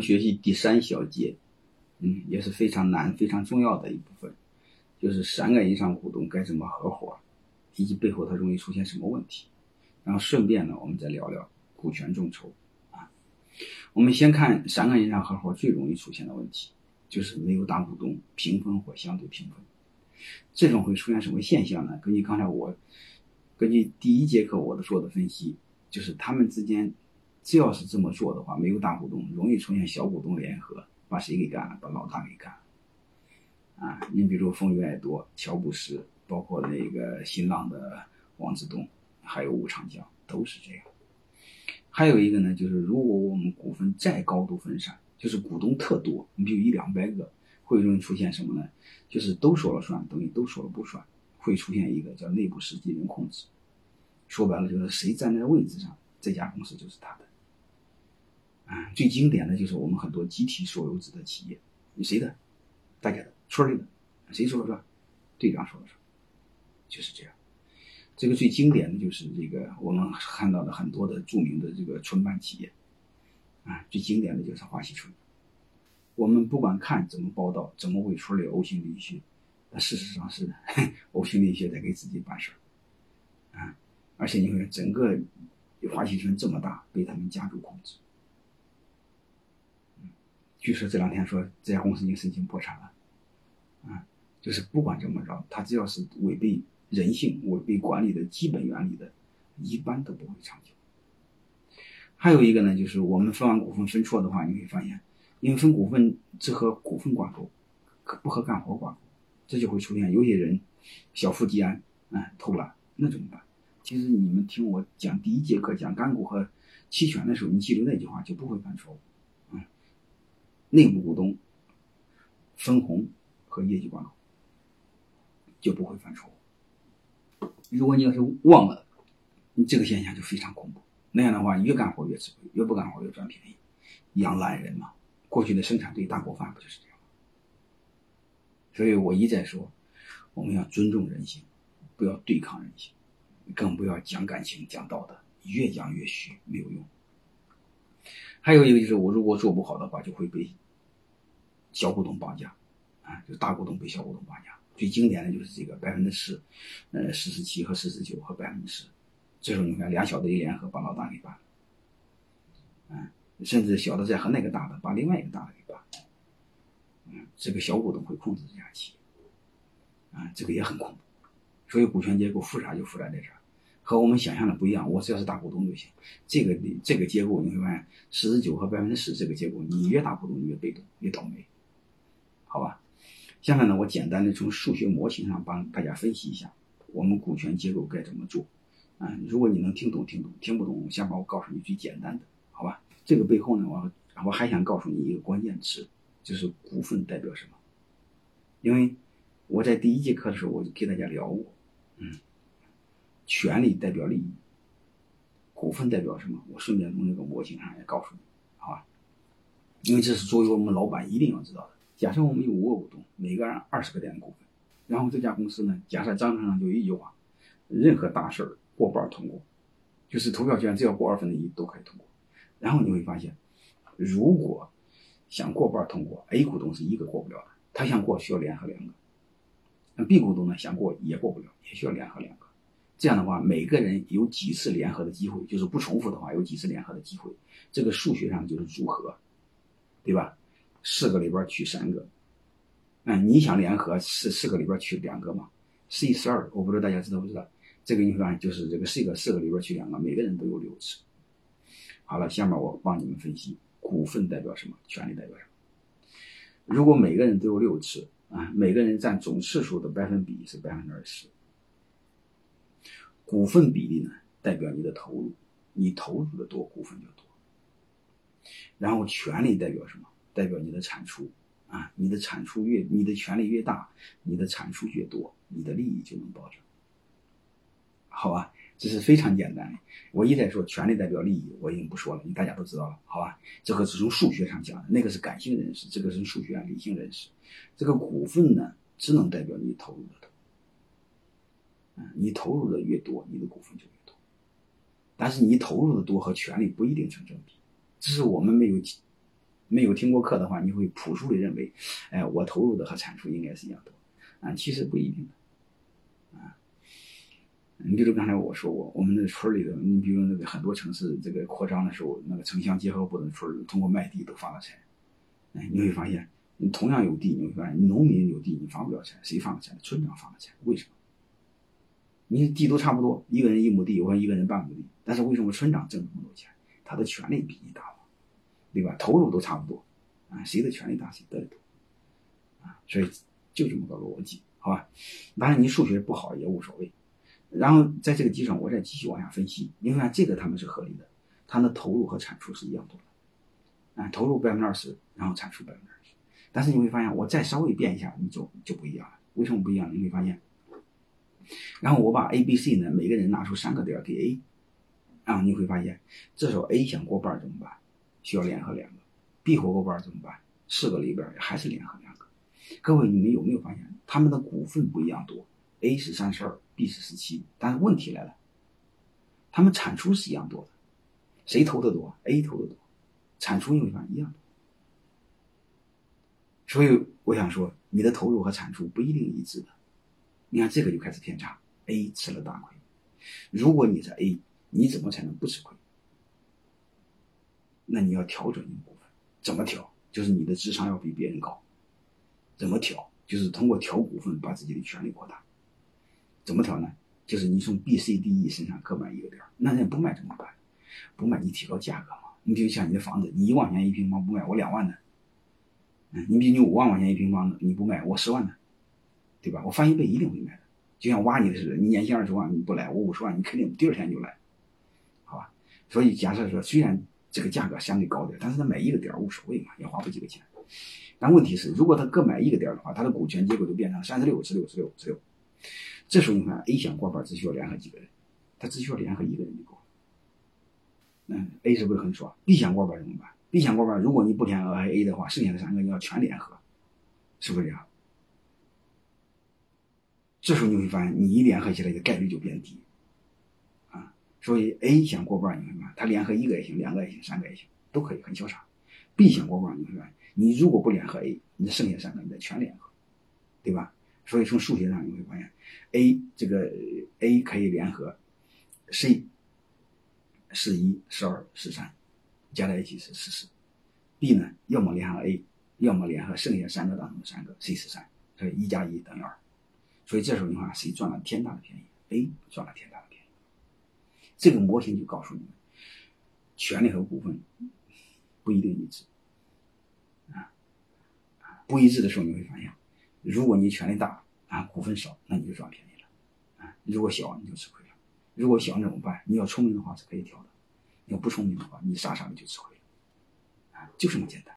学习第三小节，嗯，也是非常难、非常重要的一部分，就是三个以上股东该怎么合伙，以及背后它容易出现什么问题。然后顺便呢，我们再聊聊股权众筹啊。我们先看三个以上合伙最容易出现的问题，就是没有大股东，平分或相对平分。这种会出现什么现象呢？根据刚才我根据第一节课我的做的分析，就是他们之间只要是这么做的话，没有大股东，容易出现小股东联合，把谁给干了？把老大给干了。啊，你比如风雨爱多、乔布斯，包括那个新浪的王志东，还有吴长江，都是这样。还有一个呢，就是如果我们股份再高度分散，就是股东特多，你比如一两百个。会容易出现什么呢？就是都说了算，等于都说了不算，会出现一个叫内部实际人控制。说白了就是谁站在位置上，这家公司就是他的。啊，最经典的就是我们很多集体所有制的企业，谁的？大家的，村里的，谁说了算？队长说了算，就是这样。这个最经典的就是这个我们看到的很多的著名的这个村办企业，啊，最经典的就是华西村。我们不管看怎么报道，怎么为村里呕心沥血，那事实上是 呕心沥血在给自己办事儿，啊！而且你看，整个华西村这么大，被他们家族控制。据说这两天说这家公司已经申请破产了，啊！就是不管怎么着，他只要是违背人性、违背管理的基本原理的，一般都不会长久。还有一个呢，就是我们分完股份分错的话，你会发现。因为分股份只和股份挂钩，不和干活挂钩，这就会出现有些人小富即安，哎，偷懒，那怎么办？其实你们听我讲第一节课讲干股和期权的时候，你记住那句话就不会犯错误。内部股东分红和业绩挂钩，就不会犯错误。如果你要是忘了，你这个现象就非常恐怖。那样的话，越干活越吃亏，越不干活越赚便宜，养懒人嘛。过去的生产队大锅饭不就是这样？所以我一再说，我们要尊重人性，不要对抗人性，更不要讲感情、讲道德，越讲越虚，没有用。还有一个就是，我如果做不好的话，就会被小股东绑架，啊，就大股东被小股东绑架。最经典的就是这个百分之十，呃，四十七和四十九和百分之十，这时候你看两小的一联合把老大给办了，嗯。甚至小的再和那个大的把另外一个大的给办，嗯，这个小股东会控制这家企业，啊，这个也很恐怖。所以股权结构复杂就复杂在这儿，和我们想象的不一样。我只要是大股东就行。这个这个结构你会发现，四十九和百分之十这个结构，你越大股东越被动越倒霉，好吧？下面呢，我简单的从数学模型上帮大家分析一下我们股权结构该怎么做。嗯，如果你能听懂听懂，听不懂，下面我告诉你最简单的，好吧？这个背后呢，我我还想告诉你一个关键词，就是股份代表什么？因为我在第一节课的时候我就给大家聊过，嗯，权利代表利益，股份代表什么？我顺便从这个模型上也告诉你，好吧？因为这是作为我们老板一定要知道的。假设我们有五个股东，每个人二十个点的股份，然后这家公司呢，假设章程上就一句话，任何大事儿过半通过，就是投票权只要过二分之一都可以通过。然后你会发现，如果想过半通过，A 股东是一个过不了的，他想过需要联合两个。那 B 股东呢，想过也过不了，也需要联合两个。这样的话，每个人有几次联合的机会，就是不重复的话，有几次联合的机会。这个数学上就是组合，对吧？四个里边取三个。嗯，你想联合四四个里边取两个嘛？C 十二，我不知道大家知道不知道？这个你看就是这个四个四个里边取两个，每个人都有六次。好了，下面我帮你们分析股份代表什么，权利代表什么。如果每个人都有六次啊，每个人占总次数的百分比是百分之二十。股份比例呢，代表你的投入，你投入的多，股份就多。然后权利代表什么？代表你的产出啊，你的产出越，你的权利越大，你的产出越多，你的利益就能保证。好吧。这是非常简单的。我一再说，权利代表利益，我已经不说了，你大家都知道了，好吧？这个是从数学上讲的，那个是感性人士，这个是数学啊理性人士。这个股份呢，只能代表你投入的多。你投入的越多，你的股份就越多。但是你投入的多和权利不一定成正比，这是我们没有没有听过课的话，你会朴素的认为，哎，我投入的和产出应该是一样多，啊，其实不一定的，啊，你比如刚才我说过，我们那村里的，你比如那个很多城市这个扩张的时候，那个城乡结合部的村通过卖地都发了财，哎，你会发现，你同样有地，你会发现农民有地你发不了财，谁发了财？村长发了财，为什么？你地都差不多，一个人一亩地，我一个人半亩地，但是为什么村长挣那么多钱？他的权利比你大。对吧？投入都差不多，啊，谁的权利大谁得的多，啊，所以就这么个逻辑，好吧？当然你数学不好也无所谓。然后在这个基础上，我再继续往下分析，你看这个他们是合理的，他的投入和产出是一样多的，啊，投入百分之二十，然后产出百分之二十。但是你会发现，我再稍微变一下，你就就不一样了。为什么不一样？你会发现，然后我把 A、B、C 呢，每个人拿出三个点给 A，啊，你会发现，这时候 A 想过半怎么办？需要联合两个，B 活过半怎么办？四个里边还是联合两个。各位，你们有没有发现他们的股份不一样多？A 是三十二，B 是十七。但是问题来了，他们产出是一样多的，谁投的多？A 投的多，产出你会发现一样多。所以我想说，你的投入和产出不一定一致的。你看这个就开始偏差，A 吃了大亏。如果你是 A，你怎么才能不吃亏？那你要调整一部分，怎么调？就是你的智商要比别人高。怎么调？就是通过调股份把自己的权利扩大。怎么调呢？就是你从 B、C、D、E 身上各买一个点那人不卖怎么办？不卖你提高价格嘛。你比如像你的房子，你一万块钱一平方不卖，我两万呢。嗯，你比如你五万块钱一平方的你不卖，我十万呢，对吧？我翻一倍一定会卖的。就像挖你似的，你年薪二十万你不来，我五十万你肯定第二天就来，好吧？所以假设说虽然。这个价格相对高点，但是他买一个点无所谓嘛，也花不几个钱。但问题是，如果他各买一个点的话，他的股权结构就变成三十六、十六、十六、十六。这时候你看，A 想过半只需要联合几个人？他只需要联合一个人就够了。嗯，A 是不是很爽？B 想过半怎么办？B 想过半，如果你不联合 A 的话，剩下的三个你要全联合，是不是这样？这时候你会发现，你一联合起来的概率就变低。啊所以 A 想过半，你看看，他联合一个也行，两个也行，三个也行，都可以，很潇洒。B 想过半，你会发现，你如果不联合 A，你剩下三个你再全联合，对吧？所以从数学上你会发现，A 这个 A 可以联合 C，是一是二是三，加在一起是十四。B 呢，要么联合 A，要么联合剩下三个当中的三个，C 是三，所以一加一等于二。所以这时候你看谁赚了天大的便宜？A 赚了天大的便宜。这个模型就告诉你们，权利和股份不一定一致，啊，不一致的时候你会发现，如果你权利大啊，股份少，那你就赚便宜了，啊，如果小你就吃亏了。如果小怎么办？你要聪明的话是可以调的，要不聪明的话，你傻傻的就吃亏了，啊，就这么简单。